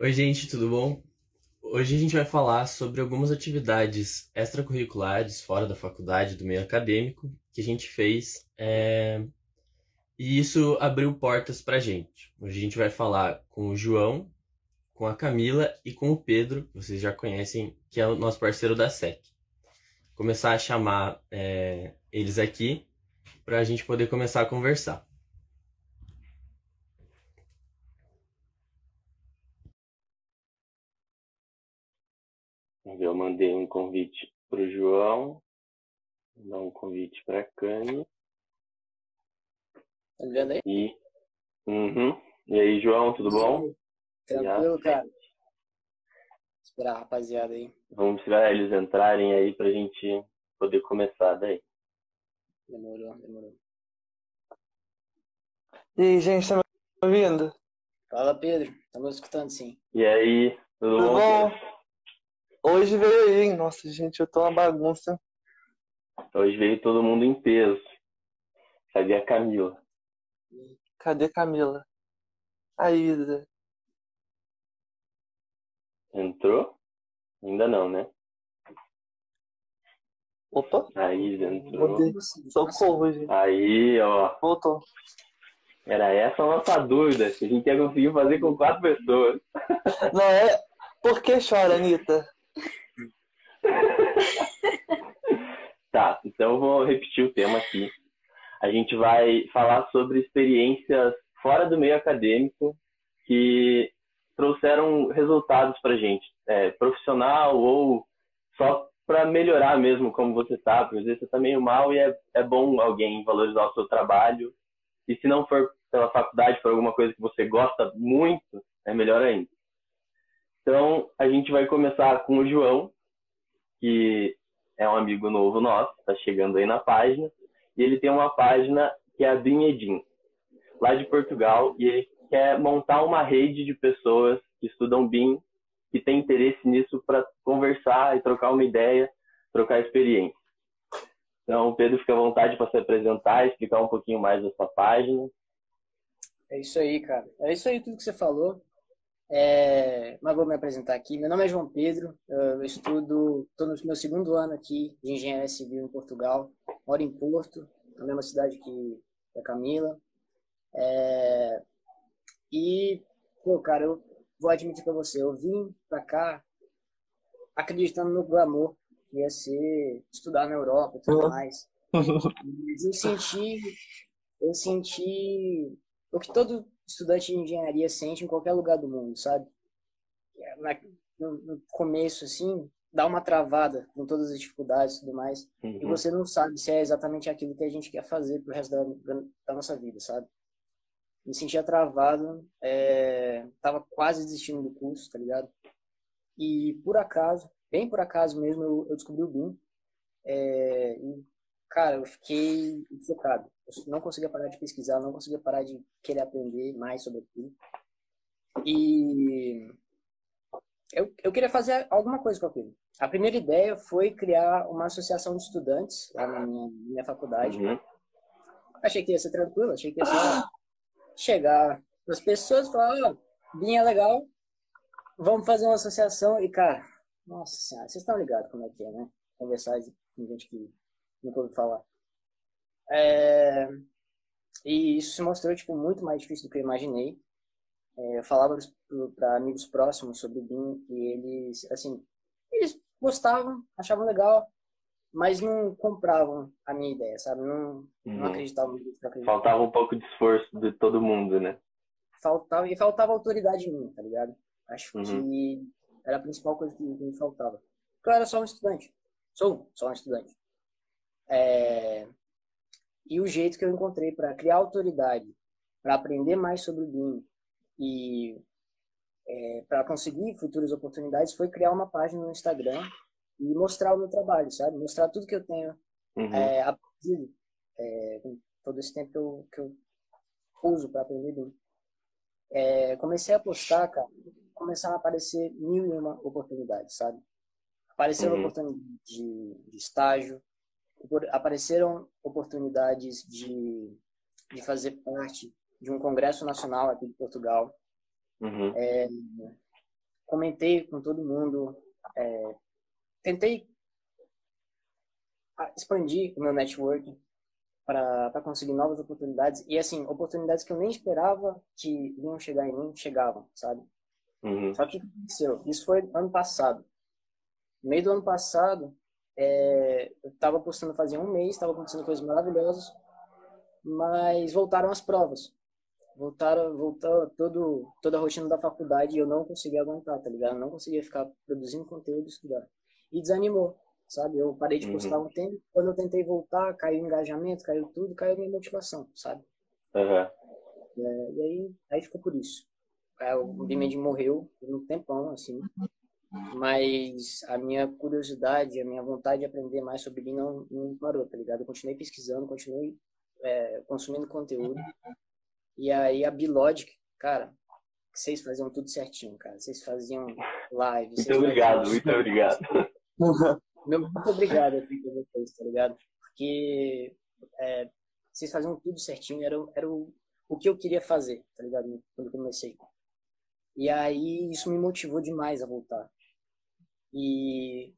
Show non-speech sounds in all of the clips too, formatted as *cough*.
Oi, gente, tudo bom? Hoje a gente vai falar sobre algumas atividades extracurriculares fora da faculdade, do meio acadêmico, que a gente fez é... e isso abriu portas pra gente. Hoje a gente vai falar com o João, com a Camila e com o Pedro, que vocês já conhecem, que é o nosso parceiro da SEC. Começar a chamar é, eles aqui para a gente poder começar a conversar. Eu mandei um convite para o João, dar um convite para a Cami. Tá me vendo aí? E, uhum. e aí, João, tudo bom? Tranquilo, cara. Esperar a rapaziada aí. Vamos esperar eles entrarem aí pra gente poder começar daí. Demorou, demorou. E aí, gente, tá me ouvindo? Fala, Pedro. Estamos escutando sim. E aí, tudo, tudo bom? Hoje veio aí, hein? Nossa, gente, eu tô uma bagunça. Hoje veio todo mundo em peso. Cadê a Camila? Cadê a Camila? A Isa. Entrou? Ainda não, né? Opa. Aí, entrou. Socorro, gente. Aí, ó. Voltou. Era essa a nossa dúvida, se a gente ia conseguir fazer com quatro pessoas. Não é? Por que chora, Anitta? *laughs* tá, então eu vou repetir o tema aqui. A gente vai falar sobre experiências fora do meio acadêmico que trouxeram resultados para gente, é, profissional ou só para melhorar mesmo como você tá, porque às vezes você tá meio mal e é, é bom alguém valorizar o seu trabalho. E se não for pela faculdade, for alguma coisa que você gosta muito, é melhor ainda. Então, a gente vai começar com o João, que é um amigo novo nosso, está chegando aí na página, e ele tem uma página que é a Dinhedim, lá de Portugal, e ele quer montar uma rede de pessoas que estudam BIM, que tem interesse nisso para conversar e trocar uma ideia, trocar experiência. Então, Pedro, fica à vontade para se apresentar, explicar um pouquinho mais da sua página. É isso aí, cara. É isso aí tudo que você falou. É... Mas vou me apresentar aqui. Meu nome é João Pedro, eu estudo, estou no meu segundo ano aqui de Engenharia Civil em Portugal. Moro em Porto, na mesma cidade que a Camila. É... E, pô, cara, eu vou admitir para você, eu vim para cá acreditando no glamour, que ia ser estudar na Europa e tudo mais. Mas eu senti, eu senti o que todo estudante de engenharia sente em qualquer lugar do mundo, sabe? Na, no, no, começo, assim, dá uma travada com todas as dificuldades e tudo mais, uhum. e você não sabe se é exatamente aquilo que a gente quer fazer pro resto da, da nossa vida, sabe? me sentia travado, é, tava quase desistindo do curso, tá ligado? E por acaso, bem por acaso mesmo, eu, eu descobri o BIM. É, e, cara, eu fiquei focado. Eu não conseguia parar de pesquisar, não conseguia parar de querer aprender mais sobre aquilo. E eu, eu queria fazer alguma coisa com aquilo. A primeira ideia foi criar uma associação de estudantes lá na minha, minha faculdade. Uhum. Achei que ia ser tranquilo, achei que ia ser chegar as pessoas e falar, ó, BIM é legal, vamos fazer uma associação e, cara, nossa senhora, vocês estão ligados como é que é, né? Conversar com gente que nunca ouviu falar. É... E isso se mostrou, tipo, muito mais difícil do que eu imaginei. É, eu falava para amigos próximos sobre o BIM e eles, assim, eles gostavam, achavam legal, mas não compravam a minha ideia, sabe? Não, não acreditavam nisso. Faltava um pouco de esforço de todo mundo, né? Faltava, e faltava autoridade em mim, tá ligado? Acho uhum. que era a principal coisa que me faltava. Porque eu era só um estudante. Sou só um estudante. É... E o jeito que eu encontrei para criar autoridade, para aprender mais sobre o BIM e é, para conseguir futuras oportunidades foi criar uma página no Instagram e mostrar o meu trabalho, sabe? Mostrar tudo que eu tenho uhum. é, aprendido é, todo esse tempo que eu, que eu uso para aprender bem. É, comecei a postar, cara, começaram a aparecer mil e uma oportunidades, sabe? Apareceram uhum. oportunidades de, de estágio, apareceram oportunidades de, de fazer parte de um congresso nacional aqui de Portugal. Uhum. É, comentei com todo mundo, é, tentei expandir o meu network para conseguir novas oportunidades e assim oportunidades que eu nem esperava que iam chegar em mim chegavam sabe uhum. só que aconteceu isso foi ano passado no meio do ano passado é, eu estava postando fazia um mês estava acontecendo coisas maravilhosas mas voltaram as provas voltaram voltou todo toda a rotina da faculdade e eu não conseguia aguentar tá ligado eu não conseguia ficar produzindo conteúdo e estudar e desanimou sabe? Eu parei de postar uhum. um tempo, quando eu tentei voltar, caiu o engajamento, caiu tudo, caiu a minha motivação, sabe? Uhum. É, e aí, aí ficou por isso. É, o Bimed morreu por um tempão, assim, mas a minha curiosidade, a minha vontade de aprender mais sobre BIM não, não parou, tá ligado? Eu continuei pesquisando, continuei é, consumindo conteúdo. E aí a Bilogic, cara, vocês faziam tudo certinho, cara. Vocês faziam live. Muito obrigado, muito obrigado. *laughs* Meu muito obrigado aqui pra vocês, tá ligado? Porque é, vocês faziam tudo certinho, era, era o, o que eu queria fazer, tá ligado? Quando eu comecei. E aí isso me motivou demais a voltar. E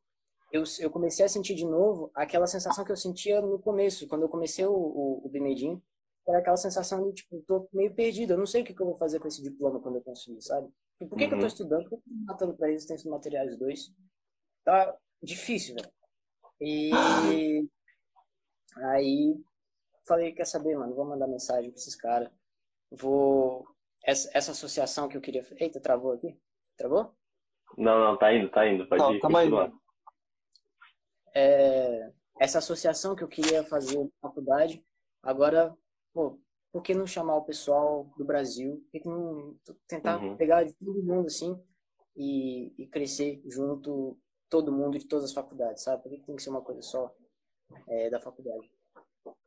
eu, eu comecei a sentir de novo aquela sensação que eu sentia no começo, quando eu comecei o, o, o Bimedim, era aquela sensação de, tipo, tô meio perdido, eu não sei o que, que eu vou fazer com esse diploma quando eu conseguir, sabe? Por que, uhum. que eu tô uhum. estudando? Por que eu tô matando para resistência dos materiais 2? Tá, difícil, velho. E *gasps* aí falei, quer saber, mano, vou mandar mensagem pra esses caras. Vou. Essa, essa associação que eu queria. Eita, travou aqui? Travou? Não, não, tá indo, tá indo. Pode não, ir. Tá indo. É, essa associação que eu queria fazer na faculdade, agora, pô, por que não chamar o pessoal do Brasil? Por que não tentar uhum. pegar de todo mundo assim e, e crescer junto todo mundo de todas as faculdades, sabe? Por que tem que ser uma coisa só é, da faculdade?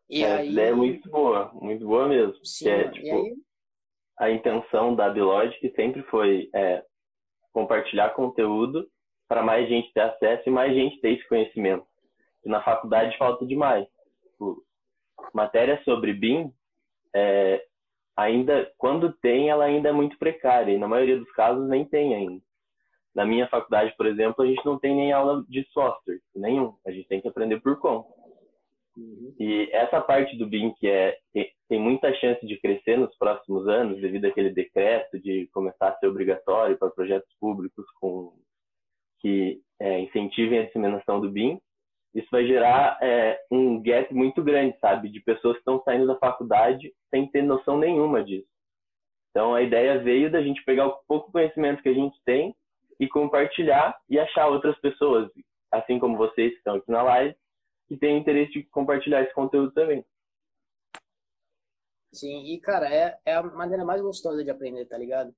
E é, aí... é muito boa, muito boa mesmo. Sim, é, tipo, aí... A intenção da Bilogic sempre foi é, compartilhar conteúdo para mais gente ter acesso e mais gente ter esse conhecimento. E na faculdade falta demais. Tipo, matéria sobre BIM, é, ainda, quando tem, ela ainda é muito precária. E na maioria dos casos nem tem ainda. Na minha faculdade, por exemplo, a gente não tem nem aula de software, nenhum. A gente tem que aprender por conta. Uhum. E essa parte do BIM que é tem muita chance de crescer nos próximos anos devido àquele decreto de começar a ser obrigatório para projetos públicos com que é, incentivem a disseminação do BIM. Isso vai gerar é, um gap muito grande, sabe, de pessoas que estão saindo da faculdade sem ter noção nenhuma disso. Então a ideia veio da gente pegar o pouco conhecimento que a gente tem e compartilhar e achar outras pessoas, assim como vocês que estão aqui na live, que têm interesse de compartilhar esse conteúdo também. Sim, e cara, é, é a maneira mais gostosa de aprender, tá ligado?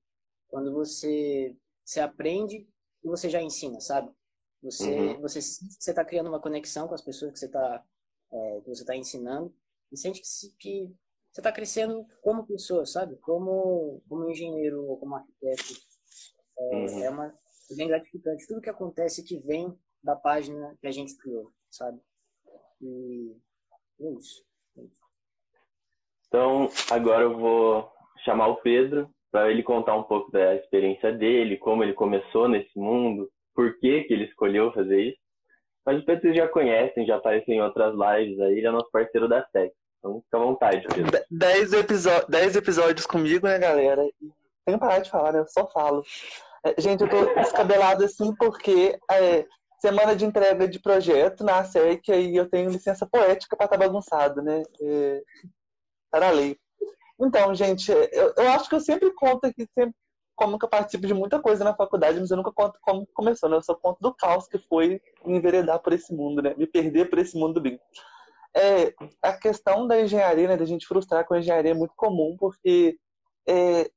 Quando você, você aprende e você já ensina, sabe? Você, uhum. você, você tá criando uma conexão com as pessoas que você tá, é, que você tá ensinando e sente que, que você tá crescendo como pessoa, sabe? Como, como engenheiro ou como arquiteto. É, uhum. é uma, é bem gratificante. Tudo que acontece que vem da página que a gente criou, sabe? E é isso. É isso. Então, agora eu vou chamar o Pedro para ele contar um pouco da experiência dele, como ele começou nesse mundo, por que, que ele escolheu fazer isso. Mas o Pedro vocês já conhecem, já apareceu em outras lives aí, ele é nosso parceiro da SEC. Então fica à vontade, Pedro. Dez, dez episódios comigo, né, galera? Sem parar de falar, né? Eu só falo. É, gente, eu tô descabelado assim porque é, semana de entrega de projeto na SEC e eu tenho licença poética para estar tá bagunçado, né? É, para a lei. Então, gente, eu, eu, acho que eu sempre conto aqui, sempre, como que eu participo de muita coisa na faculdade, mas eu nunca conto como começou, né? Eu só conto do caos que foi me enveredar por esse mundo, né? Me perder por esse mundo bem. É, a questão da engenharia, né? Da gente frustrar com a engenharia é muito comum, porque é,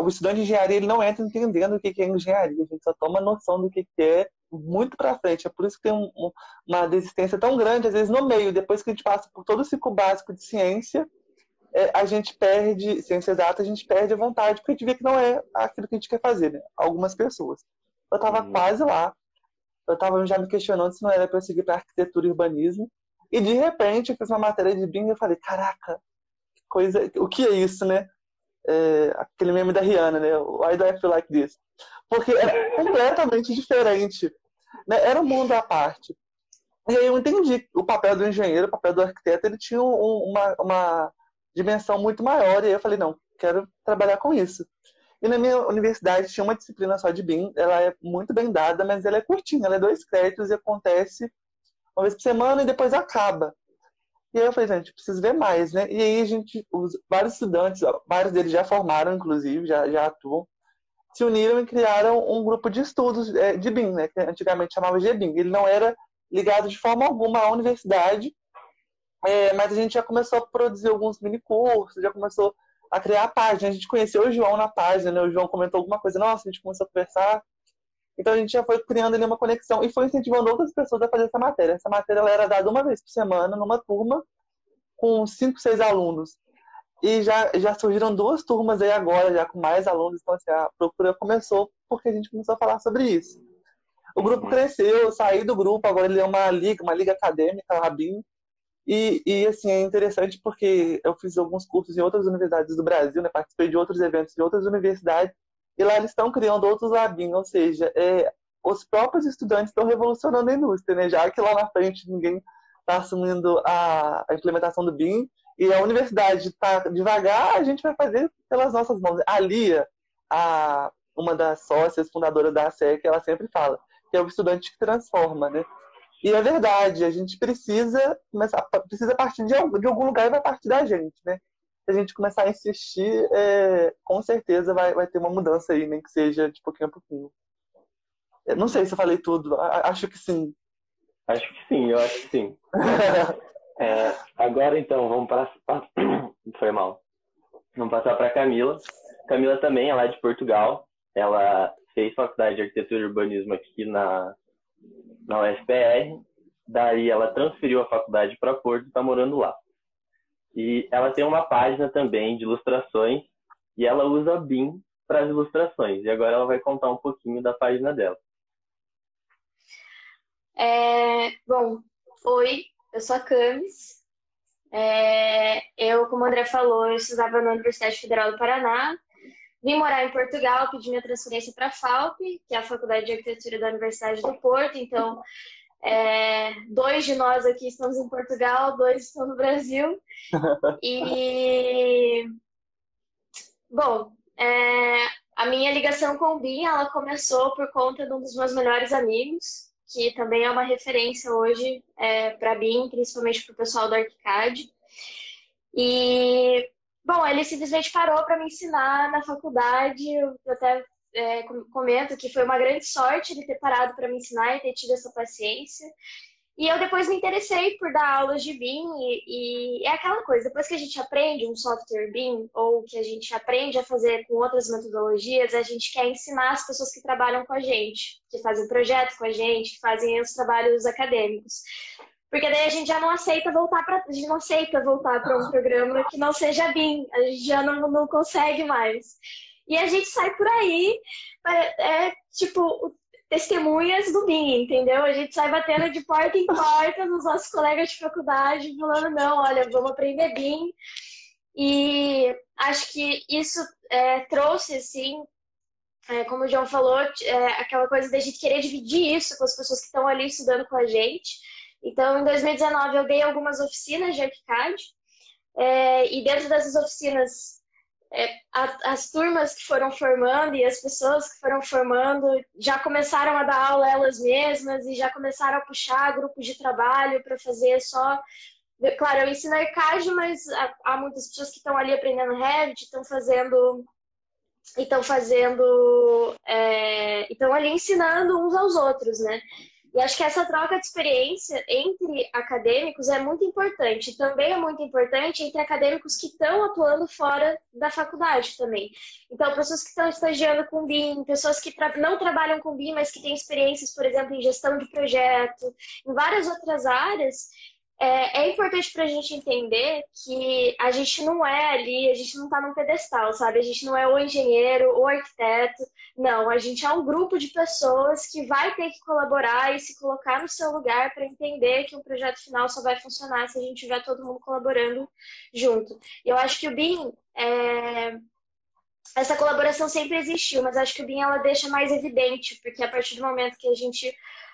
o estudante de engenharia ele não entra entendendo o que é engenharia, a gente só toma noção do que é muito para frente. É por isso que tem um, uma desistência tão grande, às vezes, no meio. Depois que a gente passa por todo o ciclo básico de ciência, é, a gente perde, ciência exata, a gente perde a vontade, porque a gente vê que não é aquilo que a gente quer fazer, né? Algumas pessoas. Eu estava uhum. quase lá, eu estava já me questionando se não era para eu seguir para arquitetura e urbanismo, e de repente eu fiz uma matéria de BIM e falei, caraca, que coisa, o que é isso, né? é, aquele meme da Rihanna, né? Why do I feel like this? Porque é *laughs* completamente diferente. Né? Era um mundo à parte. E aí eu entendi o papel do engenheiro, o papel do arquiteto, ele tinha um, uma, uma dimensão muito maior. E aí eu falei, não, quero trabalhar com isso. E na minha universidade tinha uma disciplina só de BIM, ela é muito bem dada, mas ela é curtinha, ela é dois créditos e acontece uma vez por semana e depois acaba. E aí eu falei, gente, preciso ver mais, né? E aí a gente, os, vários estudantes, vários deles já formaram, inclusive, já, já atuam, se uniram e criaram um grupo de estudos é, de BIM, né? Que antigamente chamava de BIM. Ele não era ligado de forma alguma à universidade, é, mas a gente já começou a produzir alguns mini cursos, já começou a criar a página. A gente conheceu o João na página, né? O João comentou alguma coisa, nossa, a gente começou a conversar. Então a gente já foi criando ali uma conexão e foi incentivando outras pessoas a fazer essa matéria. Essa matéria ela era dada uma vez por semana numa turma com cinco, seis alunos. E já, já surgiram duas turmas aí agora, já com mais alunos. Então, assim, a procura começou porque a gente começou a falar sobre isso. O grupo cresceu, eu saí do grupo, agora ele é uma liga, uma liga acadêmica, Rabin. E, e, assim, é interessante porque eu fiz alguns cursos em outras universidades do Brasil, né? participei de outros eventos em outras universidades, e lá eles estão criando outros labinhos, ou seja, é, os próprios estudantes estão revolucionando a indústria, né? já que lá na frente ninguém está assumindo a, a, implementação do BIM, e a universidade está devagar, a gente vai fazer pelas nossas mãos. A Lia, a, uma das sócias fundadoras da ASEC, ela sempre fala que é o estudante que transforma, né? E é verdade, a gente precisa começar, precisa partir de algum, de algum lugar e vai partir da gente, né? Se a gente começar a insistir, é, com certeza vai, vai ter uma mudança aí, nem que seja de pouquinho a pouquinho. Eu não sei se eu falei tudo, acho que sim. Acho que sim, eu acho que sim. *laughs* é, agora então, vamos para. *clears throat* Foi mal. Vamos passar para Camila. Camila também, ela é de Portugal. Ela fez faculdade de arquitetura e urbanismo aqui na, na UFPR. Daí ela transferiu a faculdade para Porto e está morando lá. E ela tem uma página também de ilustrações e ela usa BIM para as ilustrações. E agora ela vai contar um pouquinho da página dela. É, bom, oi, eu sou a Camis. É, eu, como o André falou, eu estudava na Universidade Federal do Paraná. Vim morar em Portugal, pedi minha transferência para a FAUP, que é a Faculdade de Arquitetura da Universidade do Porto. Então, é, dois de nós aqui estamos em Portugal, dois estão no Brasil. *laughs* E, bom, é, a minha ligação com o BIM, ela começou por conta de um dos meus melhores amigos, que também é uma referência hoje é, para BIM, principalmente para o pessoal do ArchiCAD. E, bom, ele simplesmente parou para me ensinar na faculdade. Eu até é, comento que foi uma grande sorte ele ter parado para me ensinar e ter tido essa paciência. E eu depois me interessei por dar aulas de BIM e, e, é aquela coisa, depois que a gente aprende um software BIM ou que a gente aprende a fazer com outras metodologias, a gente quer ensinar as pessoas que trabalham com a gente, que fazem projetos com a gente, que fazem os trabalhos acadêmicos. Porque daí a gente já não aceita voltar para a gente não aceita voltar para um programa que não seja BIM, a gente já não, não consegue mais. E a gente sai por aí, é, é tipo, testemunhas do BIM, entendeu? A gente sai batendo de porta em porta nos nossos colegas de faculdade, falando, não, olha, vamos aprender BIM. E acho que isso é, trouxe, assim, é, como o João falou, é, aquela coisa da gente querer dividir isso com as pessoas que estão ali estudando com a gente. Então, em 2019, eu dei algumas oficinas de ArchiCAD, é, e dentro dessas oficinas é, a, as turmas que foram formando e as pessoas que foram formando já começaram a dar aula elas mesmas e já começaram a puxar grupos de trabalho para fazer só. Claro, eu ensino arcade, mas há, muitas pessoas que estão ali aprendendo Revit, estão fazendo estão fazendo estão é, ali ensinando uns aos outros, né? E acho que essa troca de experiência entre acadêmicos é muito importante. Também é muito importante entre acadêmicos que estão atuando fora da faculdade também. Então, pessoas que estão estagiando com BIM, pessoas que tra não trabalham com BIM, mas que têm experiências, por exemplo, em gestão de projeto, em várias outras áreas, é, é importante para a gente entender que a gente não é ali, a gente não está num pedestal, sabe? A gente não é o engenheiro, o arquiteto, não. A gente é um grupo de pessoas que vai ter que colaborar e se colocar no seu lugar para entender que um projeto final só vai funcionar se a gente tiver todo mundo colaborando junto. E eu acho que o BIM é, essa colaboração sempre existiu, mas acho que o BIM ela deixa mais evidente, porque a partir do momento que a gente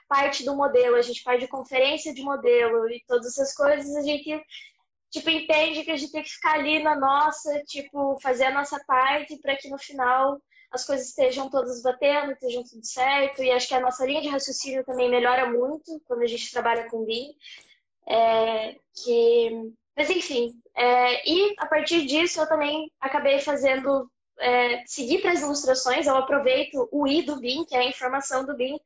parte do modelo, a gente parte de conferência de modelo e todas essas coisas, a gente tipo entende que a gente tem que ficar ali na nossa, tipo, fazer a nossa parte para que no final as coisas estejam todas batendo, estejam tudo certo, e acho que a nossa linha de raciocínio também melhora muito quando a gente trabalha com BIM. É, que... Mas enfim, é, e a partir disso eu também acabei fazendo é, seguir para as ilustrações, eu aproveito o I do BIM, que é a informação do BIM,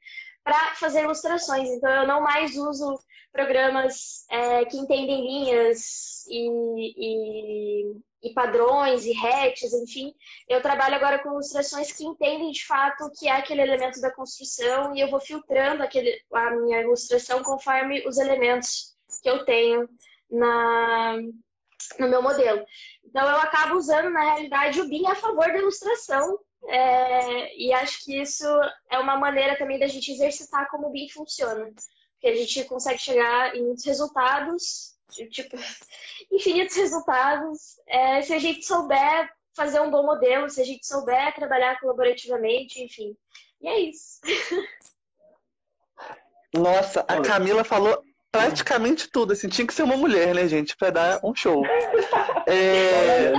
para fazer ilustrações. Então, eu não mais uso programas é, que entendem linhas e, e, e, padrões e hatches, enfim. Eu trabalho agora com ilustrações que entendem de fato o que é aquele elemento da construção e eu vou filtrando aquele, a minha ilustração conforme os elementos que eu tenho na, no meu modelo. Então, eu acabo usando, na realidade, o BIM a favor da ilustração. É, e acho que isso é uma maneira também da gente exercitar como o BIM funciona. Porque a gente consegue chegar em muitos resultados, tipo, *laughs* infinitos resultados, é, se a gente souber fazer um bom modelo, se a gente souber trabalhar colaborativamente, enfim. E é isso. *laughs* Nossa, a Camila falou praticamente tudo, assim, tinha que ser uma mulher, né, gente, para dar um show. *laughs* É...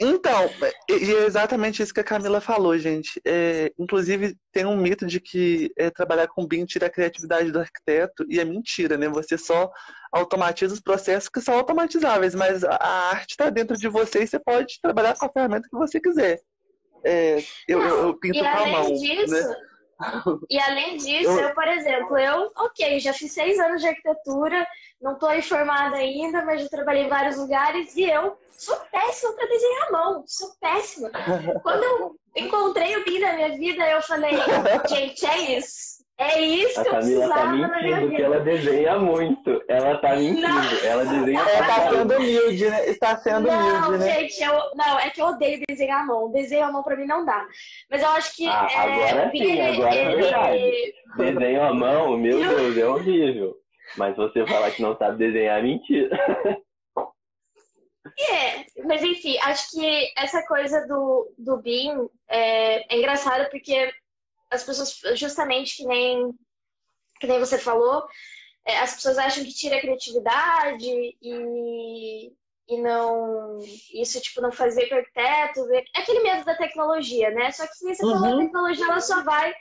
Então, é exatamente isso que a Camila falou, gente. É, inclusive, tem um mito de que é, trabalhar com BIM tira a criatividade do arquiteto, e é mentira, né? Você só automatiza os processos que são automatizáveis, mas a arte está dentro de você e você pode trabalhar com a ferramenta que você quiser. É, eu, eu, eu, pinto com a mão. Disso, né? E além disso, eu... eu, por exemplo, eu, ok, já fiz seis anos de arquitetura, não estou informada ainda, mas já trabalhei em vários lugares e eu sou péssima para desenhar a mão, sou péssima. Quando eu encontrei o BIM na minha vida, eu falei, gente, é isso. É isso a que eu Camila precisava tá mentindo que ela desenha muito. Ela tá mentindo. Não. Ela desenha Ela tá sendo humilde, né? Está sendo não, humilde, né? Gente, eu, não, é que eu odeio desenhar a mão. Desenho a mão pra mim não dá. Mas eu acho que. Ah, é, agora sim, ele, agora é ele, verdade. Desenho a mão, meu Deus, é horrível. Mas você falar que não sabe desenhar é mentira. É, mas enfim, acho que essa coisa do, do BIM é, é engraçado porque as pessoas, justamente que nem, que nem você falou, é, as pessoas acham que tira a criatividade e, e não. Isso, tipo, não faz ver com arquiteto. É aquele medo da tecnologia, né? Só que, se você uhum. falou, a tecnologia ela só vai,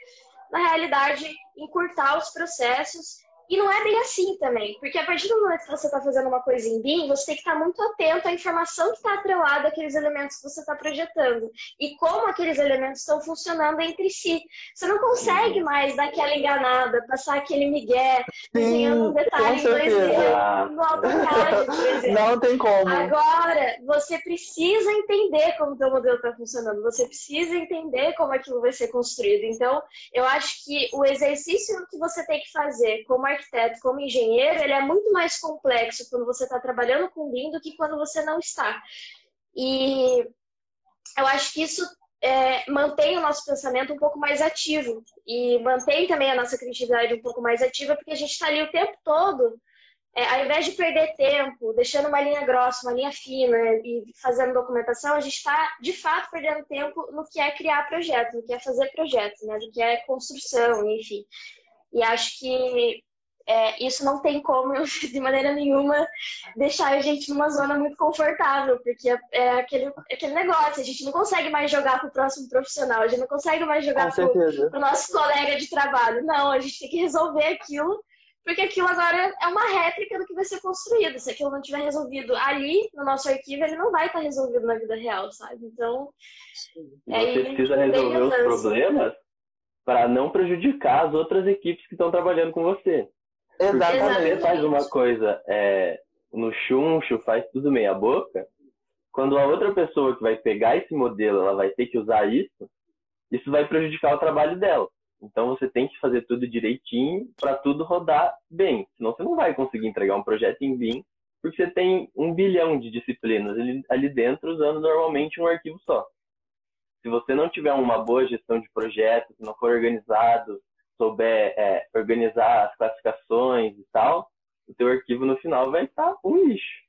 na realidade, encurtar os processos e não é bem assim também, porque a partir do momento que você está fazendo uma coisa em BIM, você tem que estar muito atento à informação que está atrelada àqueles elementos que você está projetando e como aqueles elementos estão funcionando entre si. Você não consegue mais dar aquela enganada, passar aquele migué, desenhando um detalhe em 2D no AutoCAD, por exemplo. Não tem como. Agora, você precisa entender como o teu modelo está funcionando, você precisa entender como aquilo vai ser construído. Então, eu acho que o exercício que você tem que fazer como arquiteto arquiteto, como engenheiro, ele é muito mais complexo quando você está trabalhando com BIM do que quando você não está. E eu acho que isso é, mantém o nosso pensamento um pouco mais ativo e mantém também a nossa criatividade um pouco mais ativa, porque a gente está ali o tempo todo, é, ao invés de perder tempo, deixando uma linha grossa, uma linha fina e fazendo documentação, a gente está de fato perdendo tempo no que é criar projeto, no que é fazer projeto, né, no que é construção, enfim. E acho que é, isso não tem como, *laughs* de maneira nenhuma, deixar a gente numa zona muito confortável, porque é, é aquele, é aquele negócio, a gente não consegue mais jogar para o próximo profissional, a gente não consegue mais jogar para o nosso colega de trabalho. Não, a gente tem que resolver aquilo, porque aquilo agora é uma réplica do que vai ser construído. Se aquilo não tiver resolvido ali, no nosso arquivo, ele não vai estar resolvido na vida real, sabe? Então. É, você precisa resolver os problemas para não prejudicar as outras equipes que estão trabalhando com você. Exatamente. Faz uma coisa é, no chuncho, faz tudo meia boca, quando a outra pessoa que vai pegar esse modelo, ela vai ter que usar isso, isso vai prejudicar o trabalho dela. Então você tem que fazer tudo direitinho para tudo rodar bem. Senão você não vai conseguir entregar um projeto em BIM, porque você tem um bilhão de disciplinas ali, ali dentro usando normalmente um arquivo só. Se você não tiver uma boa gestão de projetos, se não for organizado, souber é, organizar as classificações e tal, o teu arquivo no final vai estar um lixo.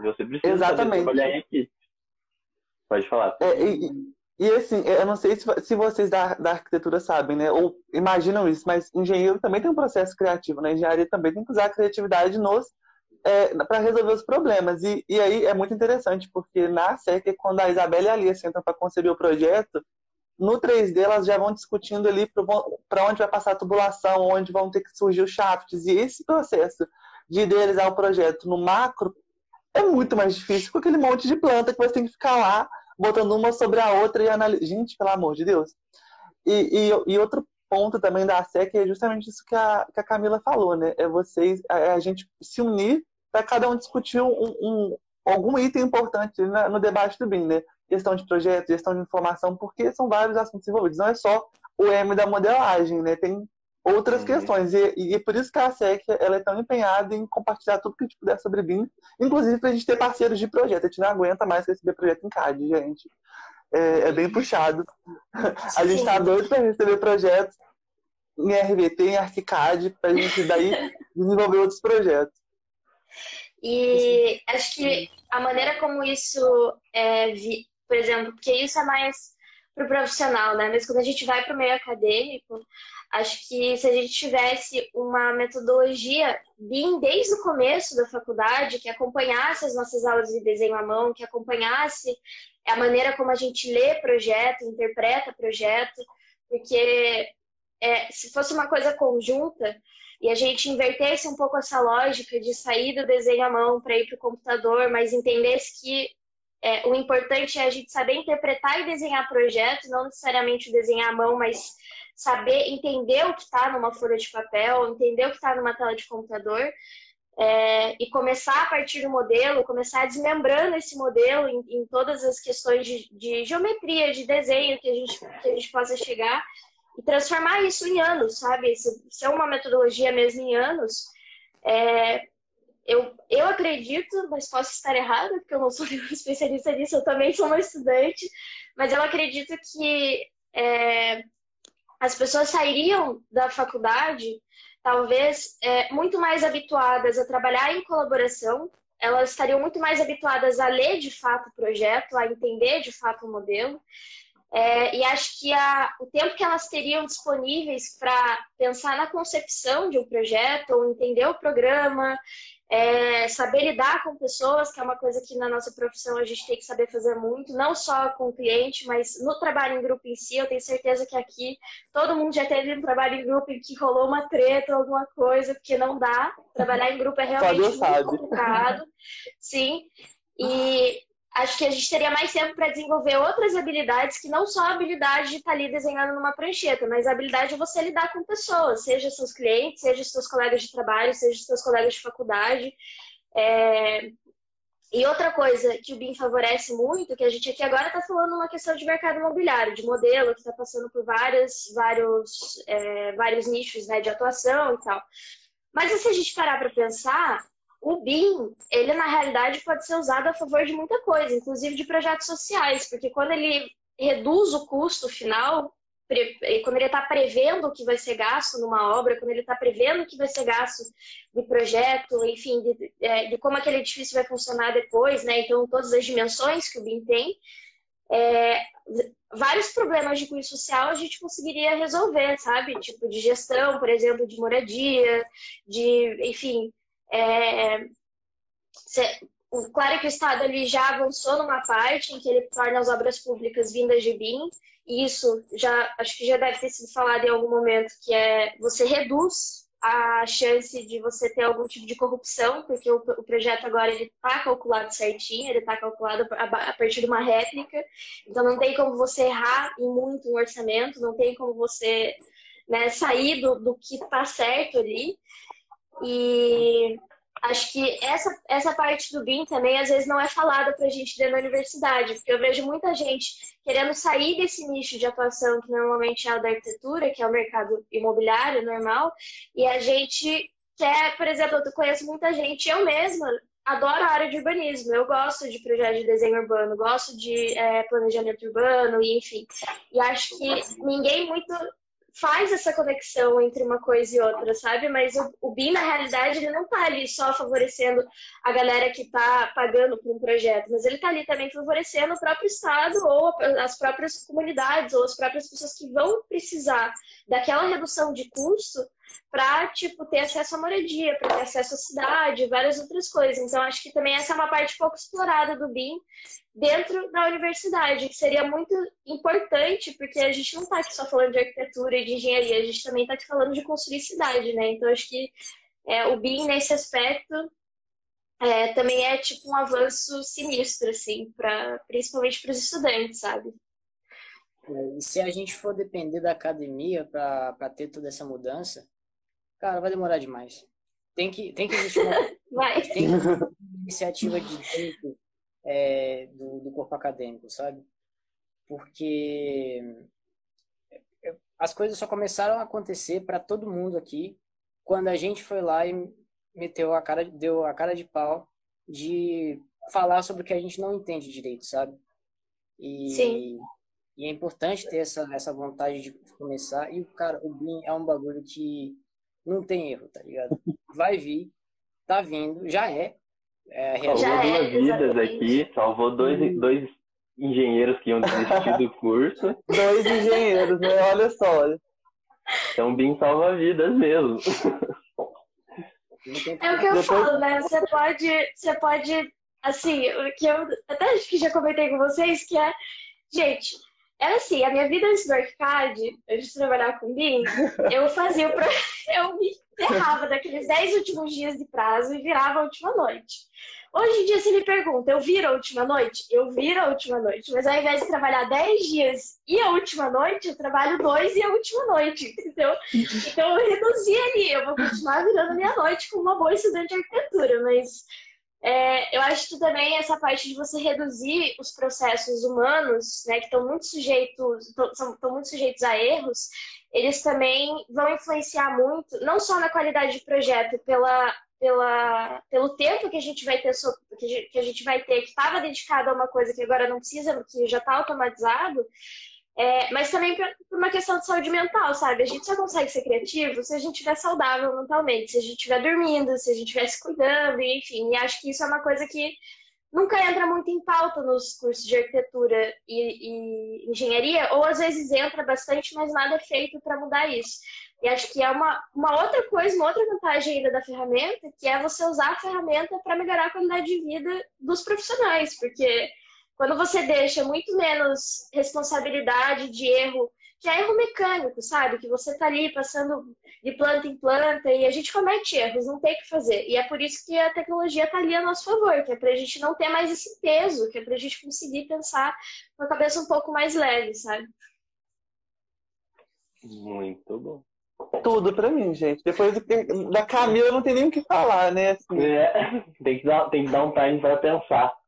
Você precisa Exatamente. trabalhar em equipe. Pode falar. É, e, e, assim, eu não sei se, se vocês da, da arquitetura sabem, né? Ou imaginam isso, mas engenheiro também tem um processo criativo, né? Engenharia também tem que usar a criatividade nos é, para resolver os problemas. E, e aí é muito interessante, porque na SEC, quando a Isabela e a Lia sentam para conceber o projeto, no 3D elas já vão discutindo ali para onde vai passar a tubulação, onde vão ter que surgir os shafts. E esse processo de idealizar o projeto no macro é muito mais difícil com aquele monte de planta que você tem que ficar lá botando uma sobre a outra e analisar. Gente, pelo amor de Deus. E, e, e, outro ponto também da SEC é justamente isso que a, que a Camila falou, né? É vocês, é a gente se unir para cada um discutir um, um, algum item importante no debate do BIM, né? Questão de projeto, gestão de informação, porque são vários assuntos envolvidos. Não é só o M da modelagem, né? Tem outras uhum. questões. E, e, por isso que a SEC ela é tão empenhada em compartilhar tudo que a gente puder sobre BIM, inclusive para a gente ter parceiros de projeto. A gente não aguenta mais receber projeto em CAD, gente. É, é bem puxado. *laughs* A gente está doido para receber projetos em RVT, em ArchiCAD, para a gente daí *laughs* desenvolver outros projetos. E acho que a maneira como isso é, vi, por exemplo, porque isso é mais para o profissional, né? Mas quando a gente vai para o meio acadêmico, acho que se a gente tivesse uma metodologia bem desde o começo da faculdade, que acompanhasse as nossas aulas de desenho à mão, que acompanhasse a maneira como a gente lê projeto, interpreta projeto, porque é, se fosse uma coisa conjunta, e a gente invertesse um pouco essa lógica de sair do desenho à mão para ir para o computador, mas entendesse que é, o importante é a gente saber interpretar e desenhar projetos, não necessariamente desenhar à mão, mas saber entender o que está numa folha de papel, entender o que está numa tela de computador. É, e começar a partir do modelo, começar desmembrando esse modelo em, em todas as questões de, de, geometria, de desenho que a gente, que a gente possa chegar e transformar isso em anos, sabe? Se, se é uma metodologia mesmo em anos, é, eu, eu acredito, mas posso estar errada, porque eu não sou *laughs* especialista nisso, eu também sou uma estudante, mas eu acredito que é, as pessoas sairiam da faculdade, talvez, é, muito mais habituadas a trabalhar em colaboração, elas estariam muito mais habituadas a ler de fato o projeto, a entender de fato o modelo, é, e acho que a, o tempo que elas teriam disponíveis para pensar na concepção de um projeto, ou entender o programa, é, saber lidar com pessoas, que é uma coisa que na nossa profissão a gente tem que saber fazer muito, não só com o cliente, mas no trabalho em grupo em si. Eu tenho certeza que aqui todo mundo já teve um trabalho em grupo em que rolou uma treta, alguma coisa, porque não dá. Trabalhar em grupo é realmente muito complicado. Sim. E acho que a gente teria mais tempo para desenvolver outras habilidades que não só a habilidade de estar tá ali desenhando numa prancheta, mas a habilidade de você lidar com pessoas, seja seus clientes, seja seus colegas de trabalho, seja seus colegas de faculdade. É... E outra coisa que o BIM favorece muito, que a gente aqui agora está falando uma questão de mercado imobiliário, de modelo, que está passando por várias, vários, é, vários nichos né, de atuação e tal. Mas se a gente parar para pensar, o BIM, ele na realidade pode ser usado a favor de muita coisa, inclusive de projetos sociais, porque quando ele reduz o custo final, quando ele está prevendo o que vai ser gasto numa obra, quando ele está prevendo o que vai ser gasto de projeto, enfim, de, é, de, como aquele edifício vai funcionar depois, né? Então, todas as dimensões que o BIM tem, é, vários problemas de cunho social a gente conseguiria resolver, sabe? Tipo, de gestão, por exemplo, de moradia, de, enfim, é, claro que o Estado ele já avançou numa parte em que ele torna as obras públicas vindas de BIM, e isso já acho que já deve ter sido falado em algum momento, que é você reduz a chance de você ter algum tipo de corrupção, porque o, o projeto agora ele está calculado certinho, ele está calculado a, a, partir de uma réplica, então não tem como você errar em muito um orçamento, não tem como você né, sair do, do que está certo ali. E acho que essa, essa parte do BIM também às vezes não é falada para a gente dentro da universidade, porque eu vejo muita gente querendo sair desse nicho de atuação que normalmente é o da arquitetura, que é o mercado imobiliário normal, e a gente quer, por exemplo, eu conheço muita gente, eu mesma adoro a área de urbanismo, eu gosto de projetos de desenho urbano, gosto de é, planejamento urbano, e enfim. E acho que ninguém muito faz essa conexão entre uma coisa e outra, sabe? Mas o, o BIM, na realidade, ele não está ali só favorecendo a galera que está pagando por um projeto, mas ele está ali também favorecendo o próprio Estado ou as próprias comunidades ou as próprias pessoas que vão precisar daquela redução de custo para tipo ter acesso à moradia, para ter acesso à cidade, várias outras coisas. Então acho que também essa é uma parte pouco explorada do BIM dentro da universidade, que seria muito importante, porque a gente não está aqui só falando de arquitetura e de engenharia, a gente também está aqui falando de construir cidade, né? Então acho que é, o BIM nesse aspecto é, também é tipo um avanço sinistro, assim, para principalmente para os estudantes, sabe? É, e se a gente for depender da academia para ter toda essa mudança, cara, vai demorar demais. Tem que, tem que existir uma. *laughs* Tem que uma iniciativa de dentro é, do, do corpo acadêmico, sabe? Porque é, as coisas só começaram a acontecer para todo mundo aqui quando a gente foi lá e meteu a cara, deu a cara de pau de falar sobre o que a gente não entende direito, sabe? E, Sim. E é importante ter essa, essa vontade de começar. E, cara, o BIM é um bagulho que não tem erro, tá ligado? Vai vir, tá vindo, já é. É salvou Já é, duas vidas aqui, salvou dois, dois engenheiros que iam desistir do curso. Dois engenheiros, né? Olha só. Então, BIM salva vidas mesmo. É o que eu Depois- falo, né? Você pode, você pode, assim, o que eu até acho que já comentei com vocês, que é, gente, era assim, a minha vida antes do ArchiCAD, antes de trabalhar com BIM, eu fazia o pro... *laughs* eu me ferrava daqueles 10 últimos dias de prazo e virava a última noite. Hoje em dia, você me pergunta, eu viro a última noite? Eu viro a última noite, mas ao invés de trabalhar 10 dias e a última noite, eu trabalho dois e a última noite, entendeu? Então eu reduzi ali, eu vou continuar virando meia-noite como uma boa estudante de arquitetura, mas é, eu acho que também essa parte de você reduzir os processos humanos, né, que estão muito sujeitos, estão muito sujeitos a erros, eles também vão influenciar muito, não só na qualidade de projeto, pela, pela, pelo tempo que a gente vai ter, que a gente vai ter, que estava dedicado a uma coisa que agora não precisa, que já está automatizado, é, mas também por uma questão de saúde mental, sabe? A gente só consegue ser criativo se a gente estiver saudável mentalmente, se a gente estiver dormindo, se a gente estiver se cuidando, enfim. E acho que isso é uma coisa que nunca entra muito em pauta nos cursos de arquitetura e, e engenharia, ou às vezes entra bastante, mas nada é feito para mudar isso. E acho que é uma, uma outra coisa, uma outra vantagem ainda da ferramenta, que é você usar a ferramenta para melhorar a qualidade de vida dos profissionais, porque quando você deixa muito menos responsabilidade de erro, que é erro mecânico, sabe? Que você tá ali passando de planta em planta e a gente comete erros, não tem o que fazer. E é por isso que a tecnologia tá ali a nosso favor, que é pra gente não ter mais esse peso, que é pra gente conseguir pensar com a cabeça um pouco mais leve, sabe? Muito bom. Tudo pra mim, gente. Depois da Camila não tem nem o que falar, né? Assim, É, tem, que dar, tem que dar um time para pensar.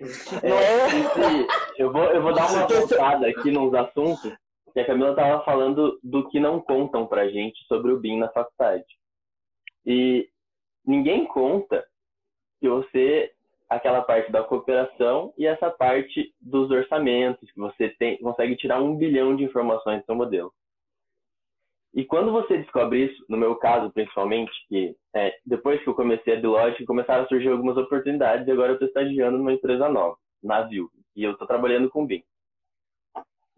É? Esse- eu, vou, eu vou dar uma voltada aqui nos assuntos que a Camila estava falando do que não contam pra gente sobre o BIM na faculdade. E ninguém conta que você, aquela parte da cooperação e essa parte dos orçamentos, que você tem, consegue tirar um bilhão de informações do seu modelo. E quando você descobre isso, no meu caso principalmente, que é, depois que eu comecei a Deloitte, começaram a surgir algumas oportunidades e agora eu estou estagiando numa empresa nova, Navio, e eu estou trabalhando com BIM.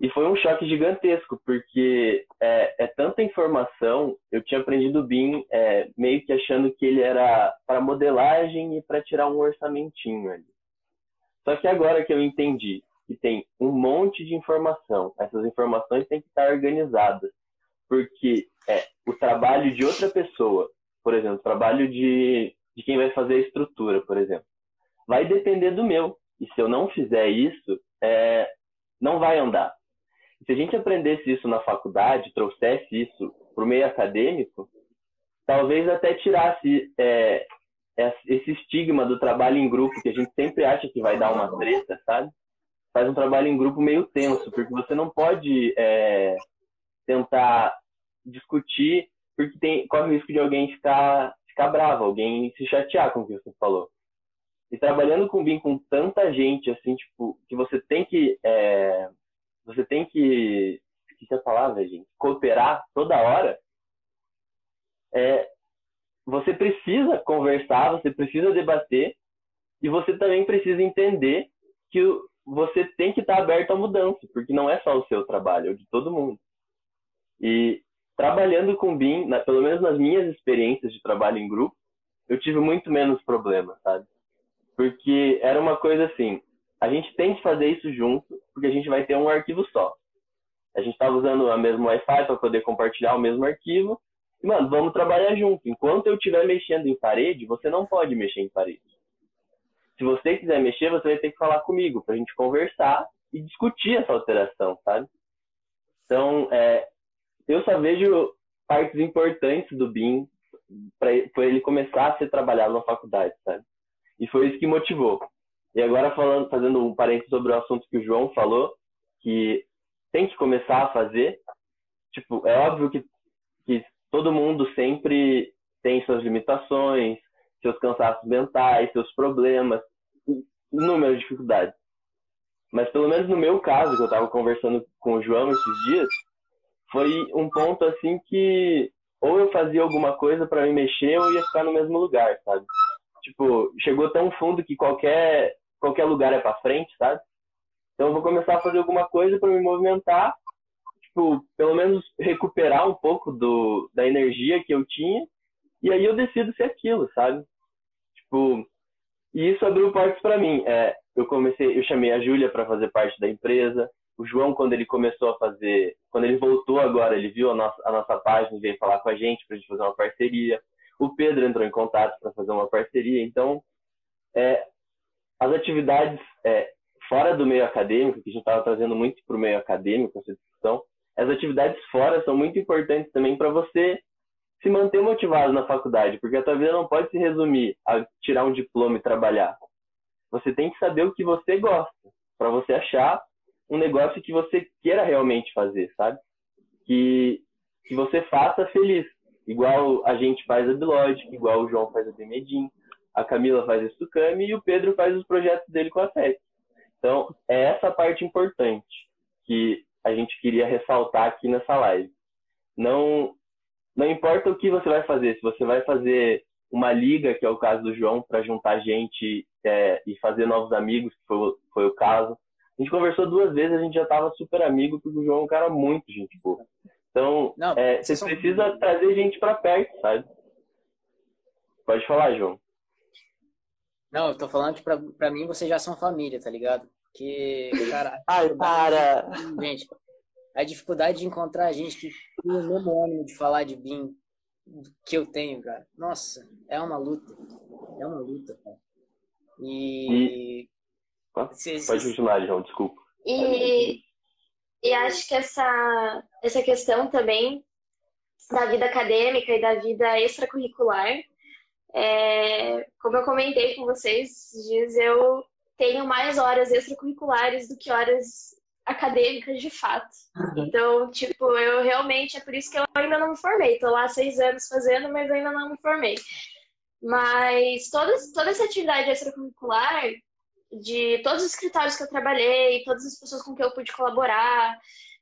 E foi um choque gigantesco, porque é, é tanta informação, eu tinha aprendido BIM é, meio que achando que ele era para modelagem e para tirar um orçamentinho ali. Só que agora que eu entendi que tem um monte de informação, essas informações têm que estar organizadas porque é o trabalho de outra pessoa, por exemplo, o trabalho de, de quem vai fazer a estrutura, por exemplo, vai depender do meu. E se eu não fizer isso, é, não vai andar. Se a gente aprendesse isso na faculdade, trouxesse isso para o meio acadêmico, talvez até tirasse é, esse estigma do trabalho em grupo, que a gente sempre acha que vai dar uma treta, sabe? Faz um trabalho em grupo meio tenso, porque você não pode é, tentar discutir, porque tem, corre o risco de alguém ficar, ficar bravo, alguém se chatear com o que você falou. E trabalhando com BIM com tanta gente, assim, tipo, que você tem que, é, você tem que esqueci a palavra, gente, cooperar toda hora, é, você precisa conversar, você precisa debater e você também precisa entender que você tem que estar aberto à mudança, porque não é só o seu trabalho, é o de todo mundo. E trabalhando com BIM, pelo menos nas minhas experiências de trabalho em grupo, eu tive muito menos problema, sabe? Porque era uma coisa assim, a gente tem que fazer isso junto, porque a gente vai ter um arquivo só. A gente estava usando a mesma Wi-Fi para poder compartilhar o mesmo arquivo. E, mano, vamos trabalhar junto. Enquanto eu estiver mexendo em parede, você não pode mexer em parede. Se você quiser mexer, você vai ter que falar comigo para a gente conversar e discutir essa alteração, sabe? Então, é, eu só vejo partes importantes do BIM para ele começar a ser trabalhado na faculdade, sabe? E foi isso que motivou. E agora falando, fazendo um parênteses sobre o assunto que o João falou, que tem que começar a fazer. Tipo, é óbvio que, que todo mundo sempre tem suas limitações, seus cansaços mentais, seus problemas, inúmeras dificuldades. Mas pelo menos no meu caso, que eu estava conversando com o João esses dias, foi um ponto assim que ou eu fazia alguma coisa para me mexer ou ia ficar no mesmo lugar, sabe? Tipo, chegou tão fundo que qualquer qualquer lugar é para frente, sabe? Então eu vou começar a fazer alguma coisa para me movimentar, tipo, pelo menos recuperar um pouco do da energia que eu tinha, e aí eu decido ser aquilo, sabe? Tipo, e isso abriu portas para mim. É, eu comecei, eu chamei a Júlia para fazer parte da empresa. O João, quando ele começou a fazer, quando ele voltou agora, ele viu a nossa, a nossa página veio falar com a gente para a gente fazer uma parceria. O Pedro entrou em contato para fazer uma parceria. Então, é, as atividades é, fora do meio acadêmico, que a gente estava trazendo muito para o meio acadêmico, essa discussão, as atividades fora são muito importantes também para você se manter motivado na faculdade, porque a tua vida não pode se resumir a tirar um diploma e trabalhar. Você tem que saber o que você gosta, para você achar um negócio que você queira realmente fazer, sabe? Que, que você faça feliz. Igual a gente faz a Bilogic, igual o João faz a Bemedim, a Camila faz a Stucami e o Pedro faz os projetos dele com a SEC. Então, é essa parte importante que a gente queria ressaltar aqui nessa live. Não, não importa o que você vai fazer, se você vai fazer uma liga, que é o caso do João, para juntar gente é, e fazer novos amigos, que foi, foi o caso. A gente conversou duas vezes, a gente já estava super amigo, porque o João é um cara muito gente boa. Então, não, é, você precisa trazer gente para perto, sabe? Pode falar, João. Não, eu tô falando que pra, pra mim vocês já são família, tá ligado? Porque, cara. Ai, para! Gente, a dificuldade de encontrar gente que tem o mesmo ânimo de falar de BIM que eu tenho, cara. Nossa, é uma luta. É uma luta, cara. E. e... Pode continuar, João, desculpa. E, e acho que essa, essa questão também da vida acadêmica e da vida extracurricular, é, como eu comentei com vocês dias, eu tenho mais horas extracurriculares do que horas acadêmicas de fato. Uhum. Então, tipo, eu realmente, é por isso que eu ainda não me formei. Tô lá seis anos fazendo, mas ainda não me formei. Mas toda, toda essa atividade extracurricular, de todos os escritórios que eu trabalhei, todas as pessoas com que eu pude colaborar,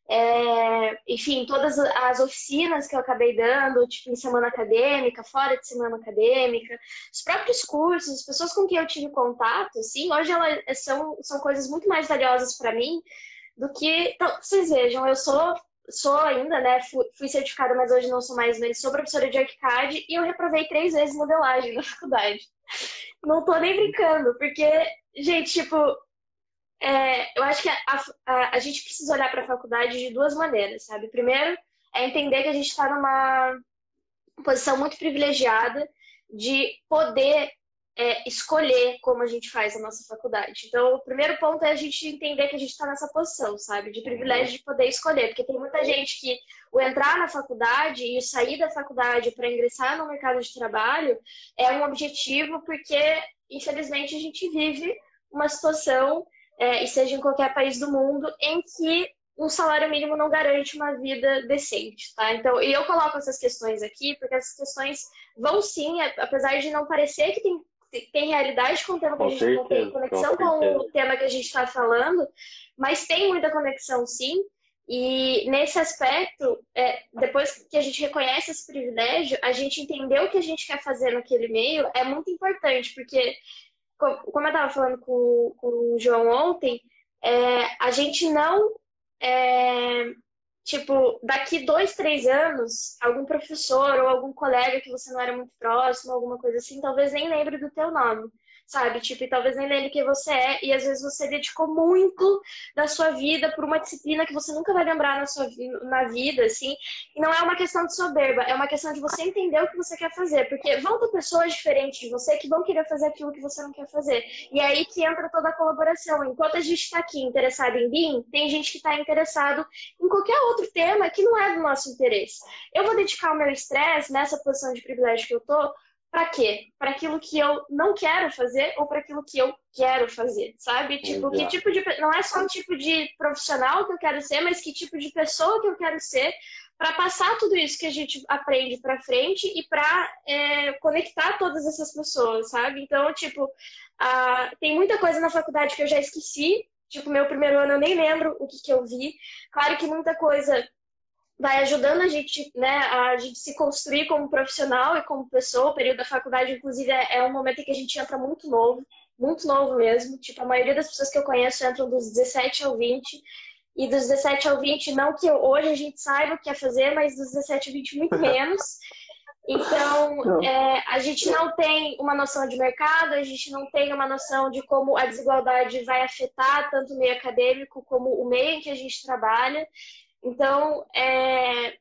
é, enfim, todas as oficinas que eu acabei dando, tipo, em semana acadêmica, fora de semana acadêmica, os próprios cursos, as pessoas com quem eu tive contato, assim, hoje elas são, são coisas muito mais valiosas para mim, do que. Então, vocês vejam, eu sou, sou ainda, né? Fui, certificada, mas hoje não sou mais, mas sou professora de ArchiCAD e eu reprovei três vezes modelagem na *laughs* faculdade. Não tô nem brincando, porque, gente, tipo, é, eu acho que a, a, a gente precisa olhar para a faculdade de duas maneiras, sabe? Primeiro, é entender que a gente está numa posição muito privilegiada de poder é, escolher como a gente faz a nossa faculdade. Então, o primeiro ponto é a gente entender que a gente está nessa posição, sabe? De privilégio de poder escolher. Porque tem muita gente que o entrar na faculdade e o sair da faculdade para ingressar no mercado de trabalho é um objetivo, porque, infelizmente, a gente vive uma situação, é, e seja em qualquer país do mundo, em que um salário mínimo não garante uma vida decente, tá? Então, e eu coloco essas questões aqui, porque essas questões vão sim, apesar de não parecer que tem tem realidade com o tema que a gente certeza, não tem conexão com, com o tema que a gente está falando, mas tem muita conexão sim. E nesse aspecto, é, depois que a gente reconhece esse privilégio, a gente entender o que a gente quer fazer naquele meio é muito importante, porque, como eu estava falando com, com o João ontem, é, a gente não. É, tipo, daqui dois, três anos, algum professor ou algum colega que você não era muito próximo, alguma coisa assim, talvez nem lembre do teu nome sabe? Tipo, e talvez nem lembre quem você é, e às vezes você dedicou muito da sua vida por uma disciplina que você nunca vai lembrar na sua na vida, assim. E não é uma questão de soberba, é uma questão de você entender o que você quer fazer, porque vão ter pessoas diferentes de você que vão querer fazer aquilo que você não quer fazer. E é aí que entra toda a colaboração. Enquanto a gente está aqui interessado em BIM, tem gente que está interessado em qualquer outro tema que não é do nosso interesse. Eu vou dedicar o meu estresse nessa posição de privilégio que eu tô para quê? Para aquilo que eu não quero fazer ou para aquilo que eu quero fazer, sabe? Tipo, Exato. que tipo de não é só um tipo de profissional que eu quero ser, mas que tipo de pessoa que eu quero ser para passar tudo isso que a gente aprende para frente e para é, conectar todas essas pessoas, sabe? Então, tipo, tem muita coisa na faculdade que eu já esqueci. Tipo, meu primeiro ano eu nem lembro o que, que eu vi. Claro que muita coisa vai ajudando a gente, né, a gente se construir como profissional e como pessoa. O período da faculdade, inclusive, é, é um momento em que a gente entra muito novo, muito novo mesmo. Tipo, a maioria das pessoas que eu conheço entram dos 17 ao 20. E dos 17 ao 20, não que hoje a gente saiba o que é fazer, mas dos 17 ao 20, muito *laughs* menos. Então, é, a gente não tem uma noção de mercado, a gente não tem uma noção de como a desigualdade vai afetar tanto o meio acadêmico como o meio em que a gente trabalha. Então, é,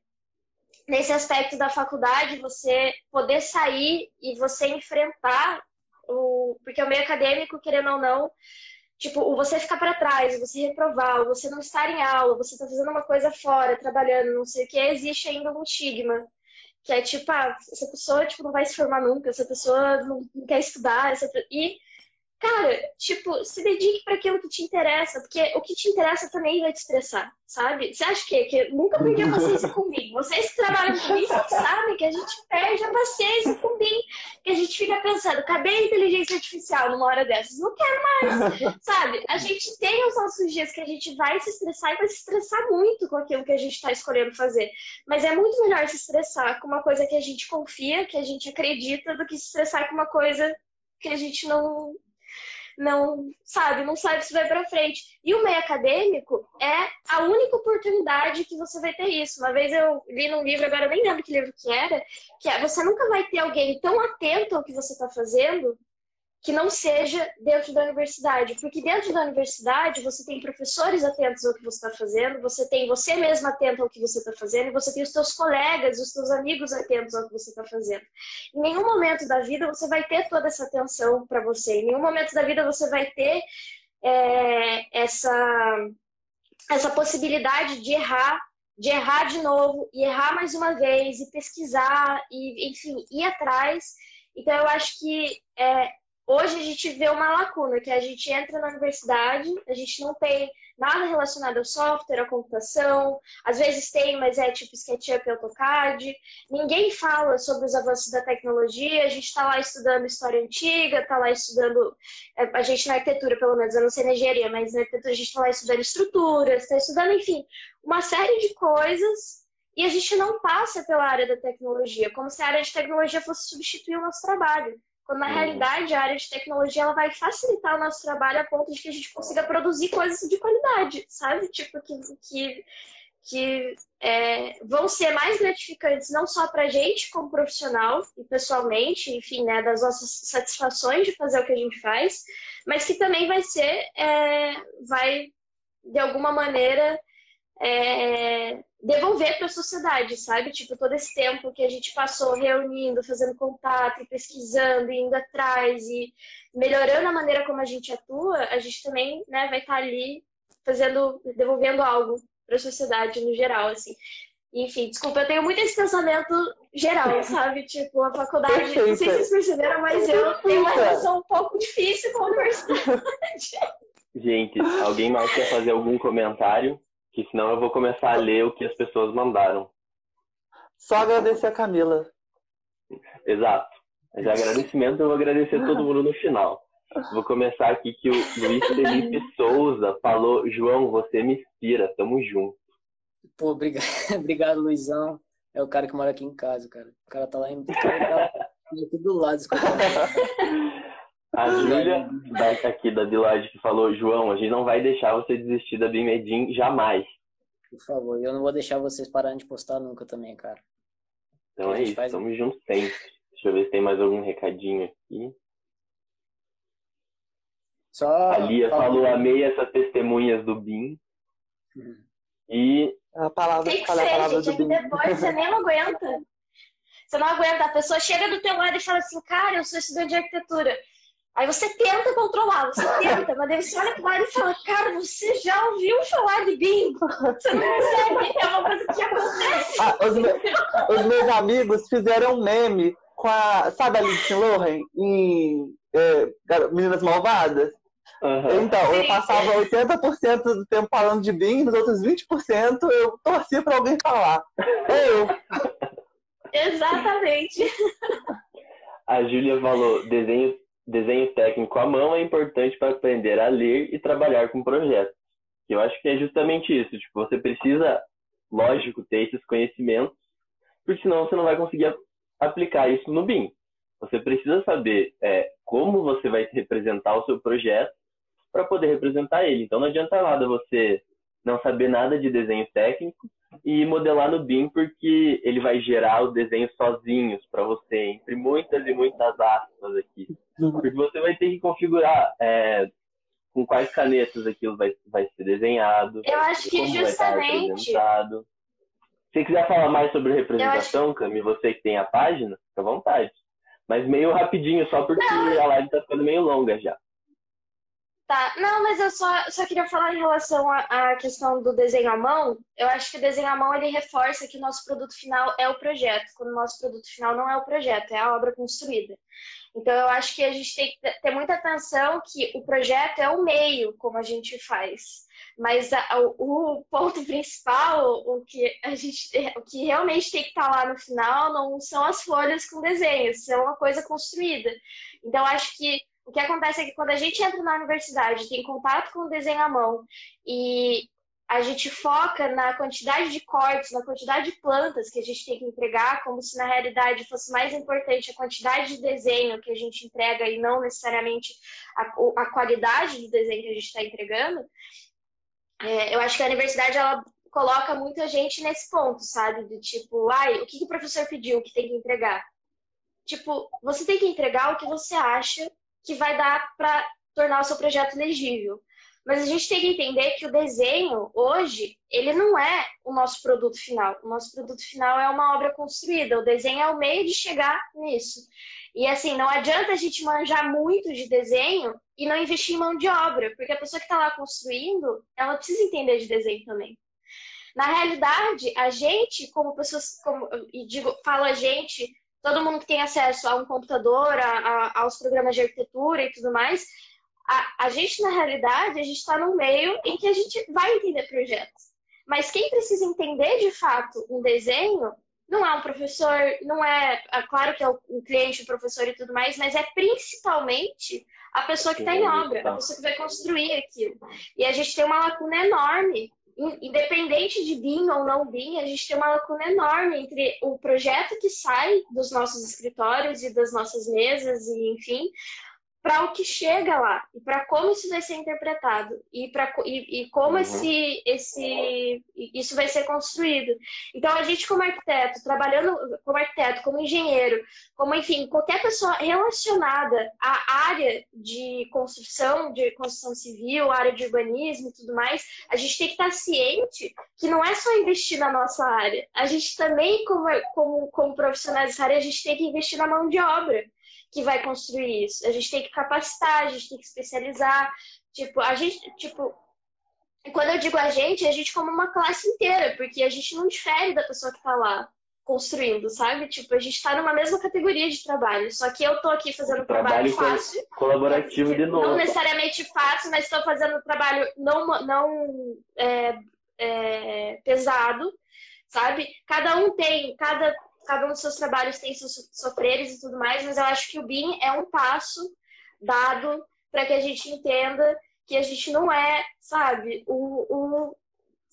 nesse aspecto da faculdade, você poder sair e você enfrentar o. Porque o meio acadêmico, querendo ou não, tipo, o você ficar para trás, você reprovar, o você não estar em aula, você tá fazendo uma coisa fora, trabalhando, não sei o que, existe ainda um estigma. Que é tipo, ah, essa pessoa tipo, não vai se formar nunca, essa pessoa não, quer estudar, essa... e cara, tipo, se dedique para aquilo que te interessa, porque o que te interessa também vai te estressar, sabe? Você acha que, que nunca a paciência comigo? Vocês que trabalham com isso sabem que a gente perde a paciência com mim, que a gente fica pensando, cadê a inteligência artificial numa hora dessas? Não quero mais, sabe? A gente tem os nossos dias que a gente vai se estressar e vai se estressar muito com aquilo que a gente está escolhendo fazer. Mas é muito melhor se estressar com uma coisa que a gente confia, que a gente acredita, do que se estressar com uma coisa que a gente não, não sabe, não sabe se vai para frente. E o meio acadêmico é a única oportunidade que você vai ter isso. Uma vez eu li num livro, agora eu nem lembro que livro que era, que é você nunca vai ter alguém tão atento ao que você está fazendo que não seja dentro da universidade. Porque dentro da universidade você tem professores atentos ao que você está fazendo, você tem você mesmo atento ao que você está fazendo, você tem os seus colegas, os seus amigos atentos ao que você está fazendo. Em nenhum momento da vida você vai ter toda essa atenção para você. Em nenhum momento da vida você vai ter é, essa, essa possibilidade de errar de errar de novo e errar mais uma vez e pesquisar e enfim ir atrás então eu acho que é, Hoje a gente vê uma lacuna, que a gente entra na universidade, a gente não tem nada relacionado ao software, à computação, às vezes tem, mas é tipo SketchUp e AutoCAD. Ninguém fala sobre os avanços da tecnologia, a gente está lá estudando história antiga, está lá estudando, é, a gente na arquitetura, pelo menos, eu não sei na engenharia, mas na arquitetura a gente está lá estudando estruturas, está estudando, enfim, uma série de coisas e a gente não passa pela área da tecnologia, como se a área de tecnologia fosse substituir o nosso trabalho. Quando na uhum. realidade a área de tecnologia ela vai facilitar o nosso trabalho a ponto de que a gente consiga produzir coisas de qualidade, sabe? Tipo, que, que, que é, vão ser mais gratificantes não só para a gente como profissional e pessoalmente, enfim, né, das nossas satisfações de fazer o que a gente faz, mas que também vai ser, é, vai de alguma maneira é, devolver para a sociedade, sabe? Tipo, todo esse tempo que a gente passou reunindo, fazendo contato, e pesquisando, indo atrás e melhorando a maneira como a gente atua, a gente também né, vai estar tá ali fazendo, devolvendo algo para a sociedade no geral, assim. Enfim, desculpa, eu tenho muito esse pensamento geral, *laughs* sabe? Tipo, a faculdade, Perfeita. não sei se vocês perceberam, mas eu tenho uma relação um pouco difícil com a universidade. *laughs* Gente, alguém mais quer fazer algum comentário? Que senão eu vou começar a ler o que as pessoas mandaram. Só agradecer a Camila. Exato. Mas agradecimento eu vou agradecer todo mundo no final. Vou começar aqui que o Luiz Felipe Souza falou, João, você me inspira, tamo junto. Pô, obrigado, *laughs* obrigado, Luizão. É o cara que mora aqui em casa, cara. O cara tá lá em. O cara tá aqui do lado escutando. *laughs* A Júlia, aqui da Bilage, que falou, João, a gente não vai deixar você desistir da Bimedim jamais. Por favor, eu não vou deixar vocês pararem de postar nunca também, cara. Então é isso, faz... estamos juntos sempre. Deixa eu ver se tem mais algum recadinho aqui. Só a Lia falou, amei essas testemunhas do BIM. Uhum. E a palavra, tem que ser, a palavra gente, do BIM. depois você nem *laughs* aguenta. Você não aguenta, a pessoa chega do teu lado e fala assim, cara, eu sou estudante de arquitetura. Aí você tenta controlar, você *laughs* tenta, mas daí você olha para e fala, cara, você já ouviu falar de BIM? Você não consegue, é uma coisa que acontece. Ah, os, meus, os, meus amigos fizeram um meme com a, sabe a Lindsay Lohan em é, Meninas Malvadas? Uhum. Então, eu passava 80% do tempo falando de BIM, nos outros 20% eu torcia para alguém falar. Eu. Exatamente. A Júlia falou, desenho desenho técnico à mão é importante para aprender a ler e trabalhar com projetos. Eu acho que é justamente isso. Tipo, você precisa, lógico, ter esses conhecimentos, porque senão você não vai conseguir aplicar isso no BIM. Você precisa saber é, como você vai representar o seu projeto para poder representar ele. Então não adianta nada você não saber nada de desenho técnico e modelar no BIM porque ele vai gerar os desenhos sozinhos para você, entre muitas e muitas aspas aqui. Porque você vai ter que configurar é, com quais canetas aquilo vai, vai ser desenhado. Eu acho que justamente. Se você quiser falar mais sobre representação, acho... Cami, você que tem a página, fica à vontade. Mas meio rapidinho, só porque Não. a live tá ficando meio longa já. Tá, não, mas eu só, só queria falar em relação à, questão do desenho à mão. Eu acho que o desenho à mão ele reforça que o nosso produto final é o projeto, quando o nosso produto final não é o projeto, é a obra construída. Então eu acho que a gente tem que ter muita atenção que o projeto é o meio como a gente faz, mas a, o, o, ponto *laughs* principal, o que a gente, o que realmente tem que estar lá no final, não são as folhas com desenhos, são uma coisa construída. Então acho que o que acontece é que quando a gente entra na universidade, tem contato com o desenho à mão e a gente foca na quantidade de cortes, na quantidade de plantas que a gente tem que entregar, como se na realidade fosse mais importante a quantidade de desenho que a gente entrega e não necessariamente a, a qualidade do desenho que a gente está entregando. É, eu acho que a universidade ela coloca muita gente nesse ponto, sabe? Do tipo, ai, o que, que o professor pediu que tem que entregar? Tipo, você tem que entregar o que você acha que vai dar para tornar o seu projeto legível. Mas a gente tem que entender que o desenho, hoje, ele não é o nosso produto final. O nosso produto final é uma obra construída. O desenho é o meio de chegar nisso. E assim, não adianta a gente manjar muito de desenho e não investir em mão de obra, porque a pessoa que está lá construindo, ela precisa entender de desenho também. Na realidade, a gente, como pessoas, como, e digo, falo a gente, todo mundo que tem acesso a um computador, a, a, aos programas de arquitetura e tudo mais, a, a gente, na realidade, a gente está no meio em que a gente vai entender projetos. Mas quem precisa entender de fato um desenho não é um professor, não é, é claro que é o, o cliente, o professor e tudo mais, mas é principalmente a pessoa que está em obra, a pessoa que vai construir aquilo. E a gente tem uma lacuna enorme independente de BIM ou não BIM, a gente tem uma lacuna enorme entre o projeto que sai dos nossos escritórios e das nossas mesas e enfim, para o que chega lá e para como isso vai ser interpretado e para e, e, como uhum. esse esse isso vai ser construído. Então a gente como arquiteto, trabalhando como arquiteto, como engenheiro, como enfim, qualquer pessoa relacionada à área de construção, de construção civil, área de urbanismo e tudo mais, a gente tem que estar ciente que não é só investir na nossa área. A gente também como como como profissionais dessa área, a gente tem que investir na mão de obra que vai construir isso. A gente tem que capacitar, a gente tem que especializar. Tipo, a gente, tipo, quando eu digo a gente, a gente como uma classe inteira, porque a gente não difere da pessoa que está lá construindo, sabe? Tipo, a gente está numa mesma categoria de trabalho, só que eu tô aqui fazendo um trabalho, trabalho fácil. Colaborativo de novo. Não necessariamente fácil, mas estou fazendo um trabalho não, não é, é, pesado, sabe? Cada um tem, cada cada um dos seus trabalhos tem seus sofreres e tudo mais, mas eu acho que o BIM é um passo dado para que a gente entenda que a gente não é, sabe, o, o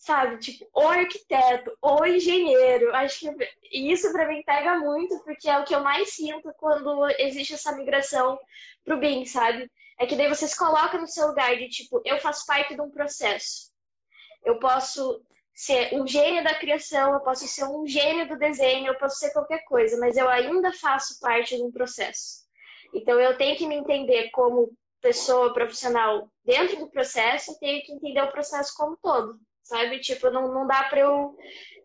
sabe? Tipo, ou arquiteto, ou engenheiro. Acho que isso para mim pega muito, porque é o que eu mais sinto quando existe essa migração pro BIM, sabe? É que daí você se coloca no seu lugar de tipo, eu faço parte de um processo. Eu posso ser um gênio da criação, eu posso ser um gênio do desenho, eu posso ser qualquer coisa, mas eu ainda faço parte de um processo. Então eu tenho que me entender como pessoa profissional dentro do processo e tenho que entender o processo como todo sabe? Tipo, não, não dá para eu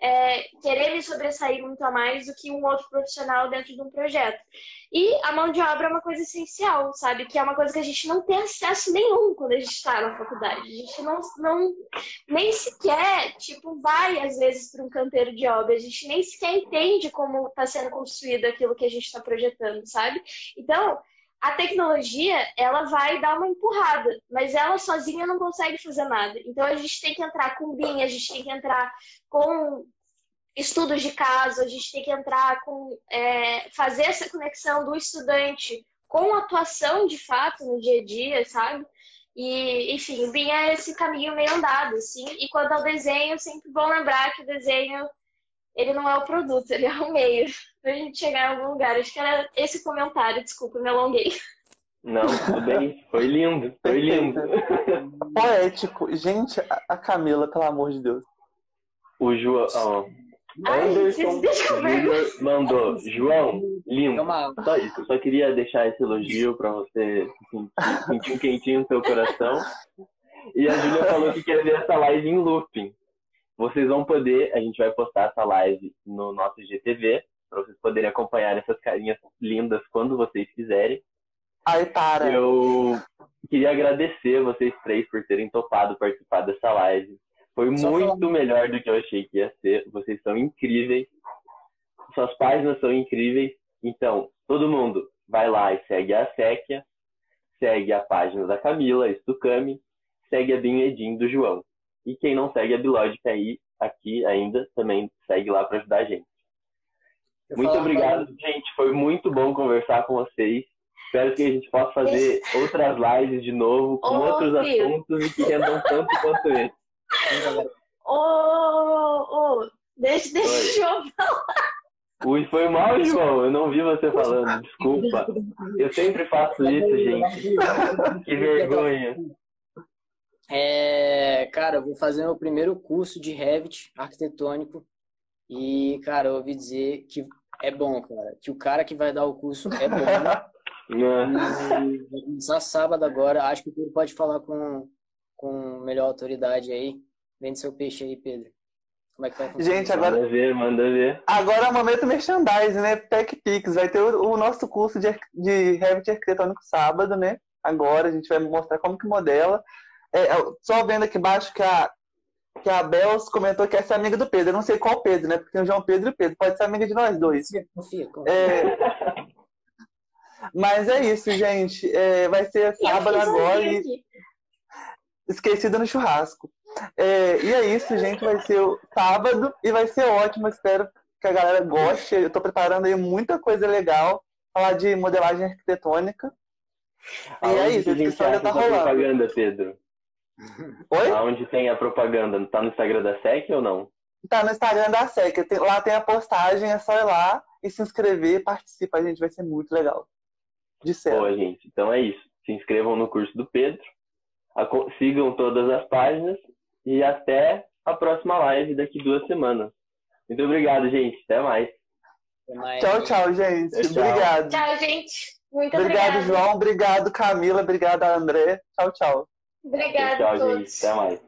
é, querer me sobressair muito a mais do que um outro profissional dentro de um projeto. E a mão de obra é uma coisa essencial, sabe? Que é uma coisa que a gente não tem acesso nenhum quando a gente está na faculdade. A gente não, não nem sequer, tipo, vai às vezes para um canteiro de obra. A gente nem sequer entende como está sendo construído aquilo que a gente está projetando, sabe? Então, a tecnologia ela vai dar uma empurrada, mas ela sozinha não consegue fazer nada. Então a gente tem que entrar com BIM, a gente tem que entrar com estudos de caso, a gente tem que entrar com é, fazer essa conexão do estudante com atuação de fato no dia a dia, sabe? E, enfim, o BIM é esse caminho meio andado, assim. E quanto ao desenho, sempre bom lembrar que o desenho ele não é o produto, ele é o meio pra gente chegar em algum lugar. Acho que era esse comentário, desculpa, me alonguei. Não, tudo bem. Foi lindo, foi lindo. Poético. Gente, a Camila, pelo amor de Deus. O João. Oh, Anderson Júnior mandou. João, lindo. Só isso. Só queria deixar esse elogio pra você sentir um quentinho no seu coração. E a Júlia falou que quer ver essa live em looping. Vocês vão poder, a gente vai postar essa live no nosso GTV, para vocês poderem acompanhar essas carinhas lindas quando vocês quiserem. Ai, para! Eu queria agradecer vocês três por terem topado participar dessa live. Foi Só muito melhor do que eu achei que ia ser. Vocês são incríveis. Suas páginas são incríveis. Então, todo mundo vai lá e segue a Séquia, segue a página da Camila, Stucami, segue a Binhedim do João. E quem não segue a Bilógica aí, aqui ainda, também segue lá para ajudar a gente. Eu muito obrigado, pra... gente. Foi muito bom conversar com vocês. Espero que a gente possa fazer outras lives de novo com outros assuntos e que rendam tanto quanto esse. Ô, oh, oh, deixa, deixa eu falar. Ui, foi mal, João. Eu não vi você falando. Desculpa. Eu sempre faço isso, gente. *laughs* Que vergonha. É, cara, eu vou fazer meu primeiro curso de Revit arquitetônico e, cara, eu ouvi dizer que é bom, cara. Que o cara que vai dar o curso é bom. *laughs* e, vai começar sábado agora. Acho que o Pedro pode falar com, com melhor autoridade aí. Vende seu peixe aí, Pedro. Como é que vai funcionar? Gente, agora. Manda ver, manda ver. Agora é o momento merchandising, né? TechPix. Vai ter o, o, nosso curso de, de Revit arquitetônico sábado, né? Agora a gente vai mostrar como que modela. É, só vendo aqui embaixo que a, que a Bels comentou que essa é amiga do Pedro. Eu não sei qual Pedro, né? Porque tem o João Pedro e o Pedro. Pode ser amiga de nós dois. Confia, confia. É... Mas é isso, gente. É, vai ser sábado agora. E... Esquecida no churrasco. É, e é isso, gente. Vai ser o sábado e vai ser ótimo. Espero que a galera goste. Eu estou preparando aí muita coisa legal. Falar de modelagem arquitetônica. E é isso, a inscrição já tá rolando. propaganda, Pedro? Oi? Aonde tem a propaganda? Tá no Instagram da SEC ou não? Tá no Instagram da SEC. Lá tem a postagem, é só ir lá e se inscrever, participa, a gente vai ser muito legal. De certo. Boa, gente. Então é isso. Se inscrevam no curso do Pedro, sigam todas as páginas e até a próxima live daqui duas semanas. Muito obrigado, gente. Até mais. Até mais tchau, tchau, gente. Tchau. Obrigado. Tchau, gente. Muito obrigado. Obrigado, João. Obrigado, Camila. Obrigado, André. Tchau, tchau. Obrigada tchau. Gente. Até mais.